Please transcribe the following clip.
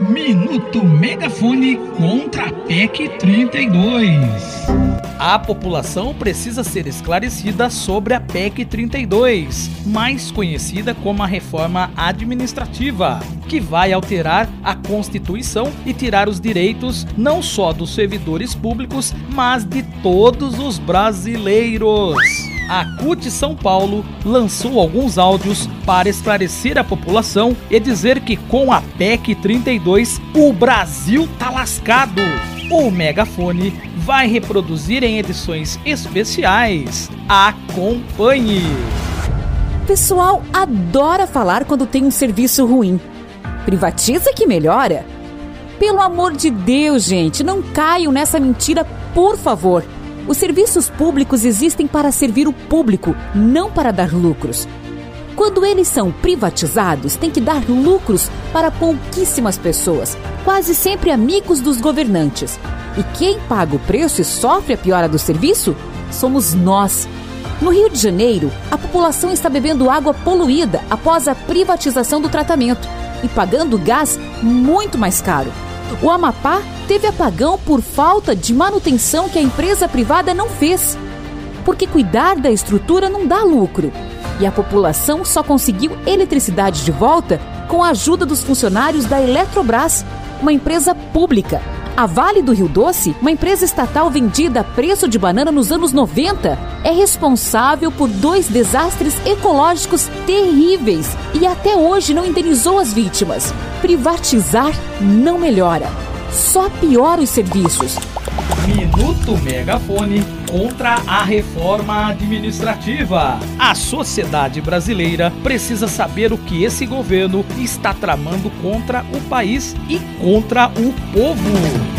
Minuto Megafone contra a PEC 32. A população precisa ser esclarecida sobre a PEC 32, mais conhecida como a reforma administrativa, que vai alterar a Constituição e tirar os direitos não só dos servidores públicos, mas de todos os brasileiros a CUT São Paulo lançou alguns áudios para esclarecer a população e dizer que com a PEC 32 o Brasil tá lascado. O megafone vai reproduzir em edições especiais. Acompanhe! Pessoal adora falar quando tem um serviço ruim. Privatiza que melhora. Pelo amor de Deus, gente, não caiam nessa mentira, por favor. Os serviços públicos existem para servir o público, não para dar lucros. Quando eles são privatizados, tem que dar lucros para pouquíssimas pessoas, quase sempre amigos dos governantes. E quem paga o preço e sofre a piora do serviço? Somos nós. No Rio de Janeiro, a população está bebendo água poluída após a privatização do tratamento e pagando gás muito mais caro. O Amapá teve apagão por falta de manutenção que a empresa privada não fez. Porque cuidar da estrutura não dá lucro. E a população só conseguiu eletricidade de volta com a ajuda dos funcionários da Eletrobras, uma empresa pública. A Vale do Rio Doce, uma empresa estatal vendida a preço de banana nos anos 90, é responsável por dois desastres ecológicos terríveis e até hoje não indenizou as vítimas. Privatizar não melhora, só piora os serviços. Minuto Megafone contra a reforma administrativa. A sociedade brasileira precisa saber o que esse governo está tramando contra o país e contra o povo.